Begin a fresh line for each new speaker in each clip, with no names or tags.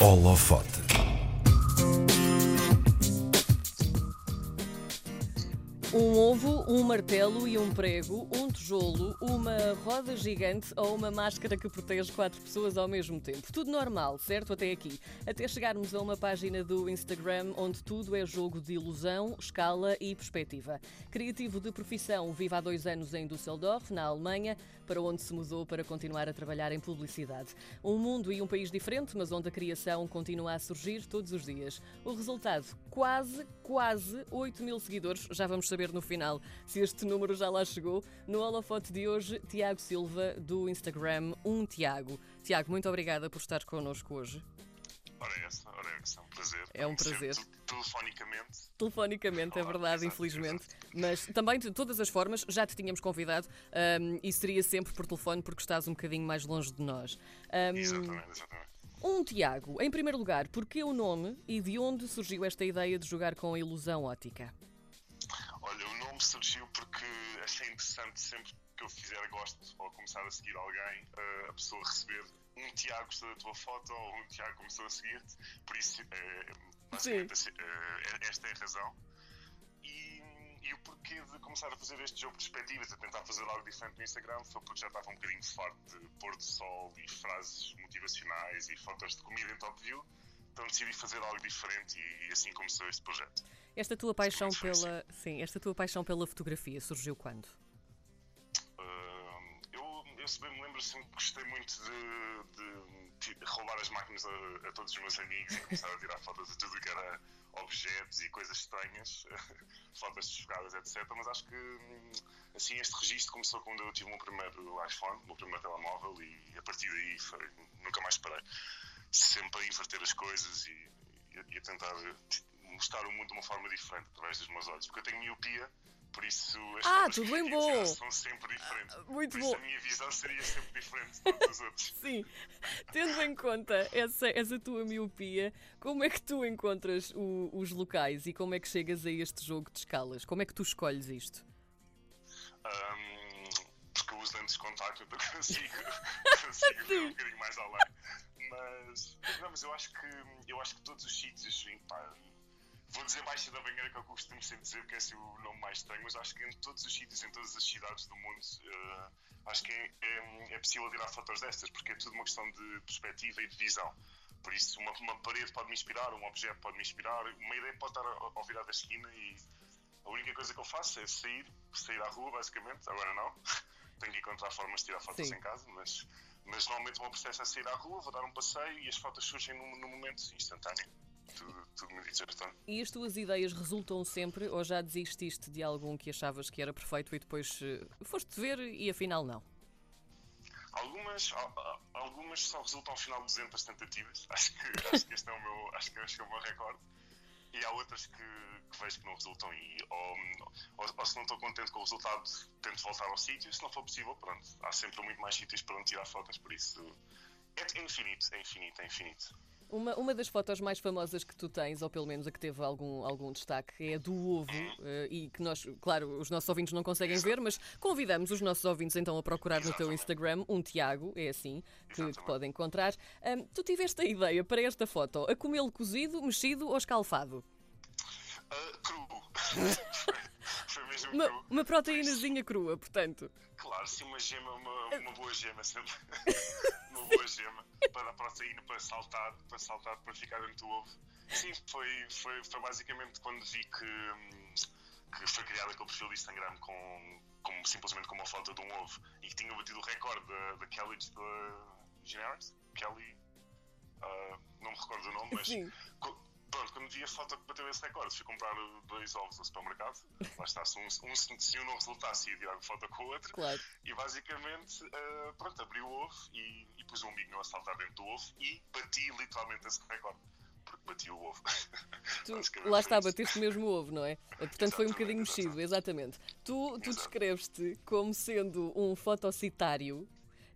Holofote.
Um ovo, um martelo e um prego, um tijolo, uma roda gigante ou uma máscara que protege quatro pessoas ao mesmo tempo. Tudo normal, certo? Até aqui. Até chegarmos a uma página do Instagram onde tudo é jogo de ilusão, escala e perspectiva. Criativo de profissão, vive há dois anos em Düsseldorf, na Alemanha, para onde se mudou para continuar a trabalhar em publicidade. Um mundo e um país diferente, mas onde a criação continua a surgir todos os dias. O resultado, quase, quase 8 mil seguidores. Já vamos saber no final se este número já lá chegou. No holofote de hoje, Tiago Silva, do Instagram Um Tiago. Tiago, muito obrigada por estar connosco hoje.
Ora é essa, ora é essa, é um prazer.
É um prazer.
telefonicamente.
Telefonicamente, é verdade,
exato,
infelizmente. Mas também, de todas as formas, já te tínhamos convidado hum, e seria sempre por telefone porque estás um bocadinho mais longe de nós. Hum,
Exatamente, exatamente.
Um Tiago, em primeiro lugar, porquê o nome e de onde surgiu esta ideia de jogar com a ilusão ótica?
Olha, o nome surgiu porque achei interessante sempre que eu fizer gosto ou começar a seguir alguém, eh, a pessoa receber um Tiago gostou da tua foto ou um Tiago começou a seguir-te. Por isso, basicamente, eh, esta é a razão. E, o porquê de começar a fazer este jogo de perspectivas, a tentar fazer algo diferente no Instagram, foi porque já estava um bocadinho farto de pôr do sol e frases motivacionais e fotos de comida em top view. Então decidi fazer algo diferente e, e assim começou este projeto.
Esta tua paixão
Sim,
pela, sim, esta tua paixão pela fotografia surgiu quando?
Uh, eu, eu, se bem me lembro, sempre gostei muito de, de roubar as máquinas a, a todos os meus amigos e começar a tirar fotos de tudo que era objetos e coisas estranhas, fotos de jogadas, etc. Mas acho que hum, assim este registro começou quando eu tive o meu primeiro iPhone, o meu primeiro telemóvel, e a partir daí foi, nunca mais parei. Sempre a inverter as coisas e, e a- e a tentar mostrar o mundo de uma forma diferente através dos meus olhos, porque eu tenho miopia. Por isso, as
Ah, tudo bem bom.
são sempre diferentes.
muito
Por
bom.
isso a minha visão seria sempre diferente de todos os outros.
Sim, tendo em conta essa, essa tua miopia, como é que tu encontras o- os locais e como é que chegas a este jogo de escalas? Como é que tu escolhes isto?
Ahm, porque eu uso lentes de contacto, então consigo, consigo ver um bocadinho mais além. Mas, não, mas eu acho que eu acho que todos os sítios, pá, vou dizer Baixa da Banheira, que é o que eu costumo sempre dizer, porque é assim o nome mais estranho, mas acho que em todos os sítios, em todas as cidades do mundo, eh, acho que é, é, é possível tirar fotos destas, porque é tudo uma questão de perspectiva e de visão. Por isso, uma, uma parede pode me inspirar, um objeto pode me inspirar, uma ideia pode estar ao, ao virar da esquina e a única coisa que eu faço é sair, sair à rua, basicamente. Agora não. Tenho que encontrar formas de tirar fotos
Sim.
em casa, mas, mas normalmente o meu processo é sair à rua, vou dar um passeio e as fotos surgem num, num momento instantâneo. Tudo, tudo muito instantâneo.
E as tuas ideias resultam sempre ou já desististe de algum que achavas que era perfeito e depois eh, foste ver e afinal não?
Algumas, al- al- algumas só resultam ao final de 200 tentativas. Acho que, acho que este é o meu, acho que este é o meu recorde. E há outras que, que vejo que não resultam e ou, ou, ou se não estou contente com o resultado, tento voltar ao sítio. Se não for possível, pronto. Há sempre muito mais sítios para onde tirar fotos, por isso é infinito, é infinito, é infinito.
Uma, uma das fotos mais famosas que tu tens, ou pelo menos a que teve algum, algum destaque, é a do ovo eh, e que nós, claro, os nossos ouvintes não conseguem ver, mas convidamos os nossos ouvintes então a procurar no teu
Exatamente.
Instagram um Tiago, é assim que, que
Exatamente.
podem encontrar. Ahm, tu tiveste a ideia para esta foto a comê-lo cozido, mexido ou escalfado?
Ah, cru.
Uma, uma proteínazinha crua, portanto.
Claro, sim, uma gema, uma, uma boa gema sempre. uma boa gema para dar proteína, para saltar, para saltar, para ficar dentro do ovo. Sim, foi, foi, foi basicamente quando vi que, hum, que foi criado aquele perfil de Instagram com, com simplesmente com uma foto de um ovo e que tinha batido o recorde da, Kelly da Generis, Kelly, ah, não me recordo o nome, mas
Sim.
co- pronto, quando vi a foto que bateu esse recorde, fui comprar dois ovos no supermercado. Lá está, se um, um, se um não resultasse, ia tirar a foto com o outro.
Claro.
E basicamente, eh, pronto, abri o ovo e, e pus um amigo meu a saltar dentro do ovo e bati literalmente esse recorde. Porque bati o ovo.
Tu, lá está, bateste mesmo o ovo, não é? Portanto, foi um bocadinho mexido, exatamente. Tu, tu descreves-te como sendo um fotocitário.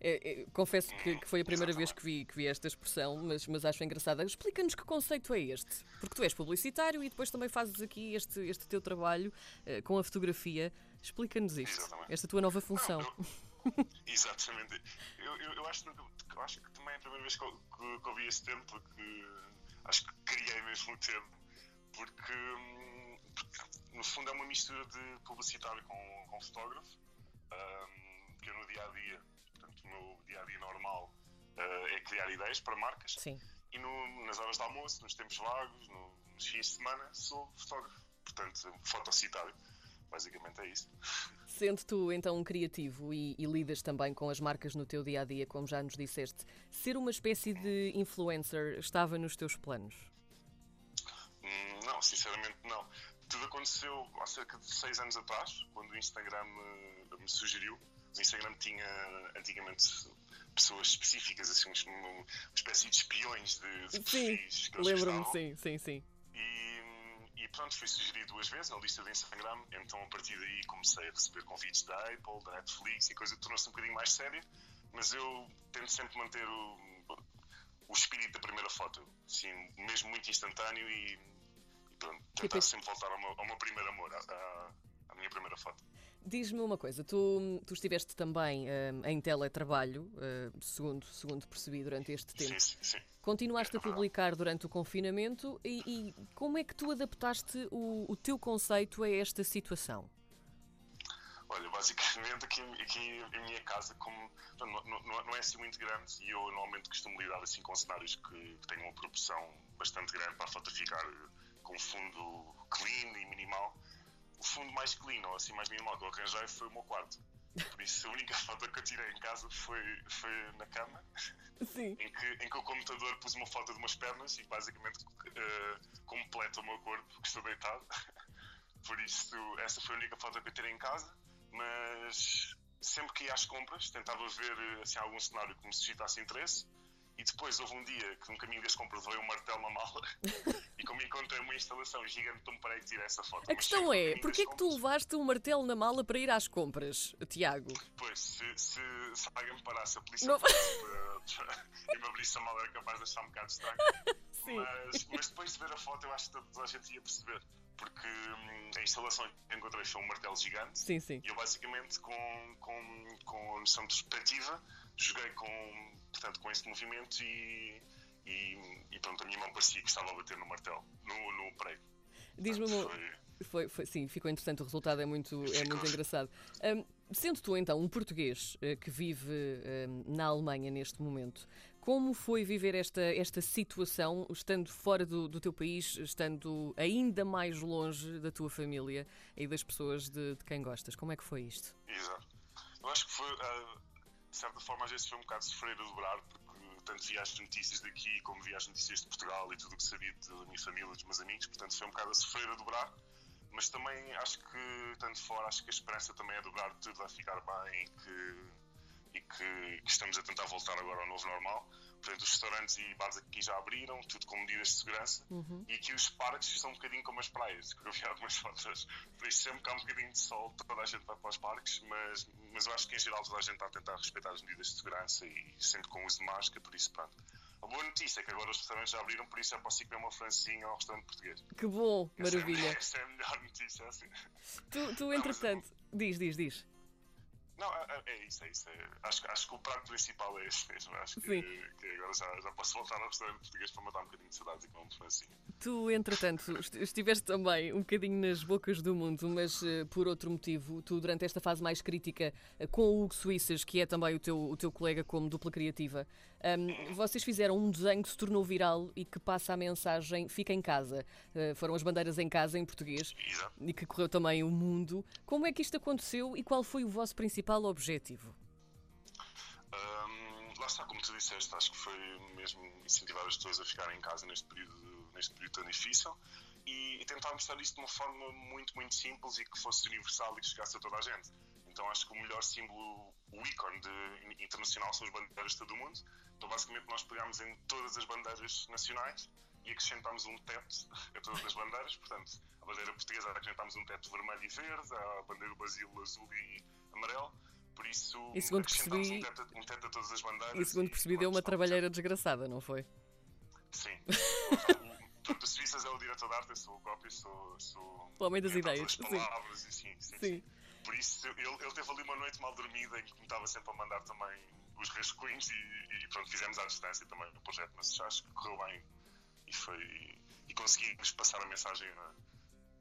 É, é, confesso que, que foi a primeira vez que vi, que vi esta expressão, mas, mas acho engraçada. Explica-nos que conceito é este. Porque tu és publicitário e depois também fazes aqui este, este teu trabalho eh, com a fotografia. Explica-nos isto,
Exatamente.
esta tua nova função.
Eu, Exatamente. Eu, eu, eu, acho, eu acho que também é a primeira vez que, que, que ouvi esse termo, porque acho que criei mesmo o termo. Porque, porque, no fundo é uma mistura de publicitário com, com fotógrafo, um, que eu no dia a dia, portanto, o meu dia a dia normal uh, é criar ideias para marcas.
Sim.
E no, nas horas de almoço, nos tempos vagos, no, nos fins de semana, sou fotógrafo. Portanto, fotocitário. Basicamente é isso.
Sendo tu então um criativo e, e, lidas também com as marcas no teu dia a dia, como já nos disseste, ser uma espécie de influencer estava nos teus planos?
Hum, não, sinceramente não. Tudo aconteceu há cerca de seis anos atrás, quando o Instagram me, me sugeriu. O Instagram tinha antigamente pessoas específicas, assim, uma, espécie de espiões de, de perfis.
Lembro-me, sim, sim, sim.
E, e pronto, fui sugerido duas vezes na lista do Instagram, então a partir daí comecei a receber convites da Apple, da Netflix e a coisa tornou-se um bocadinho mais séria, mas eu tento sempre manter o, o espírito da primeira foto, assim, mesmo muito instantâneo e, e pronto, tentar sempre voltar ao meu, ao meu primeiro amor, à, à minha primeira foto.
Diz-me uma coisa, tu, tu estiveste também uh, em teletrabalho, uh, segundo, segundo percebi, durante este tempo.
Sim, sim.
Continuaste é, a publicar durante o confinamento e, e, como é que tu adaptaste o, o teu conceito a esta situação?
Olha, basicamente aqui, aqui em minha casa, como não, não, não, é assim muito grande e eu normalmente costumo lidar assim com cenários que, que tenham uma proporção bastante grande para a foto ficar com fundo clean e minimal o fundo mais clean, ou assim mais minimal que eu arranjei foi o meu quarto. Por isso, a única foto que eu tirei em casa foi, foi na cama. Em, que, em que o computador pus uma foto de umas pernas e basicamente uh, completa o meu corpo, que estou deitado. Por isso, essa foi a única foto que eu tirei em casa, mas sempre que ia às compras, tentava ver assim, algum cenário que me suscitasse interesse e depois houve um dia que no caminho das compras veio um martelo na mala e como encontrei uma instalação gigante, não parei de tirar essa foto.
A questão é, porquê é que tu levaste um martelo na mala para ir às compras, Tiago?
Pois, se, se, se alguém me parasse a polícia não... e me abrisse a mala era capaz de achar um bocado estranho.
Sim.
Mas, mas, depois de ver a foto eu acho que toda a gente ia perceber. Porque hum, a instalação que encontrei foi um martelo gigante.
Sim, sim.
E eu basicamente com, com, com a noção de perspectiva joguei com portanto, com esse movimento e, e, e, pronto, a minha mão parecia que estava a bater no martelo, no, no prego.
Diz-me uma... Foi, foi, sim, ficou interessante. O resultado é muito, é muito engraçado. Um, sendo tu então um português uh, que vive uh, na Alemanha neste momento, como foi viver esta, esta situação, estando fora do, do teu país, estando ainda mais longe da tua família e das pessoas de, de quem gostas? Como é que foi isto?
Exato. Eu acho que foi. Uh de certa forma, às vezes foi um bocado sofrer a dobrar, porque tanto via as notícias daqui como via as notícias de Portugal e tudo o que sabia da minha família, dos meus amigos, portanto foi um bocado a sofrer a dobrar. Mas também acho que, tanto fora, acho que a esperança também é dobrar, tudo vai ficar bem e que, e que, que estamos a tentar voltar agora ao novo normal. Portanto, os restaurantes e bares aqui já abriram, tudo com medidas de segurança.
Uhum.
E aqui os parques são um bocadinho como as praias, que eu vi algumas fotos. Por isso, sempre que há um bocadinho de sol, toda a gente vai para os parques, mas, mas eu acho que em geral toda a gente está a tentar respeitar as medidas de segurança e sempre com uso de máscara, por isso, pronto. A boa notícia é que agora os restaurantes já abriram, por isso é possível comer uma francinha ao restaurante português.
Que bom, maravilha.
Essa é, essa é a melhor notícia, assim.
Tu, tu entretanto, não, diz, diz, diz.
Não, é, é, é, isso, é isso. É, acho, acho que o prato principal é esse mesmo. Acho que, que agora já, já posso voltar ao restaurante português para matar um bocadinho de saudades e comer um francinho.
Tu, entretanto, estiveste também um bocadinho nas bocas do mundo, mas uh, por outro motivo, tu, durante esta fase mais crítica, uh, com o Hugo Suíças, que é também o teu, o teu colega como dupla criativa, um, vocês fizeram um desenho que se tornou viral e que passa a mensagem Fica em casa. Uh, foram as bandeiras em casa, em português,
Exato.
e que correu também o mundo. Como é que isto aconteceu e qual foi o vosso principal objetivo?
Um, lá está, como tu disseste, acho que foi mesmo incentivar as pessoas a ficarem em casa neste período, neste período tão difícil e, e tentar mostrar isto de uma forma muito, muito simples e que fosse universal e que chegasse a toda a gente. Então acho que o melhor símbolo, o ícone de, internacional são as bandeiras de todo o mundo. Então basicamente nós pegámos em todas as bandeiras nacionais e acrescentámos um teto a todas as bandeiras. Portanto, a bandeira portuguesa acrescentámos um teto vermelho e verde, a bandeira do Brasil azul e amarelo. Por isso,
e segundo percebi,
um teto, um teto a todas as bandeiras.
E segundo percebi, deu uma trabalheira desgraçada, não foi?
Sim. Portanto, o Suíças é o diretor de arte, eu sou o cópia, sou, sou
o homem das ideias.
palavras sim. E sim, sim, sim. Por isso, ele, ele teve ali uma noite mal dormida em que me estava sempre a mandar também os rascunhos e, e pronto, fizemos à distância também o projeto, mas acho que correu bem e foi. E conseguimos passar a mensagem.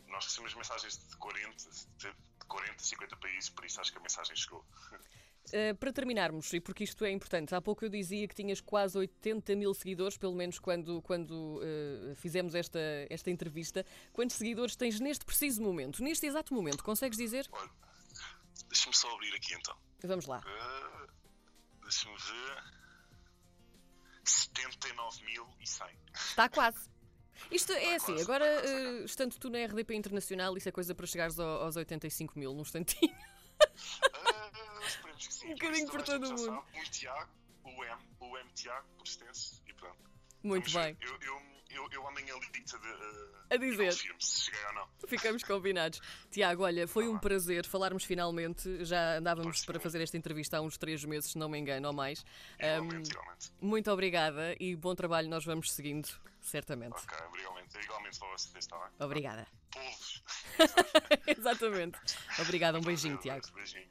Nós recebemos mensagens de 40, de 40, 50 países, por isso acho que a mensagem chegou.
Uh, para terminarmos, e porque isto é importante, há pouco eu dizia que tinhas quase 80 mil seguidores, pelo menos quando, quando uh, fizemos esta, esta entrevista. Quantos seguidores tens neste preciso momento? Neste exato momento, consegues dizer?
Olha, deixa-me só abrir aqui então.
Vamos lá.
Uh, deixa-me ver. 79.100.
Está quase. Isto é assim, agora, uh, estando tu na RDP Internacional, isso é coisa para chegares aos 85 mil num instantinho.
Uh, esperemos que sim.
Um bocadinho por todo o mundo.
Sabe. O Tiago, o M, o M Tiago, por extenso, e pronto.
Muito
Vamos
bem.
Eu, eu, eu, eu amanhã ligo-te
a dizer.
se cheguei ou não.
Ficamos combinados. Tiago, olha, foi um prazer falarmos finalmente. Já andávamos para fazer esta entrevista há uns três meses, se não me engano, ou mais.
Igualmente, um, igualmente.
Muito obrigada e bom trabalho. Nós vamos seguindo, certamente.
Ok, igualmente. Igualmente para vocês, está bem?
Obrigada.
Povos.
Exatamente. Obrigada, um beijinho, Tiago.
Beijinho.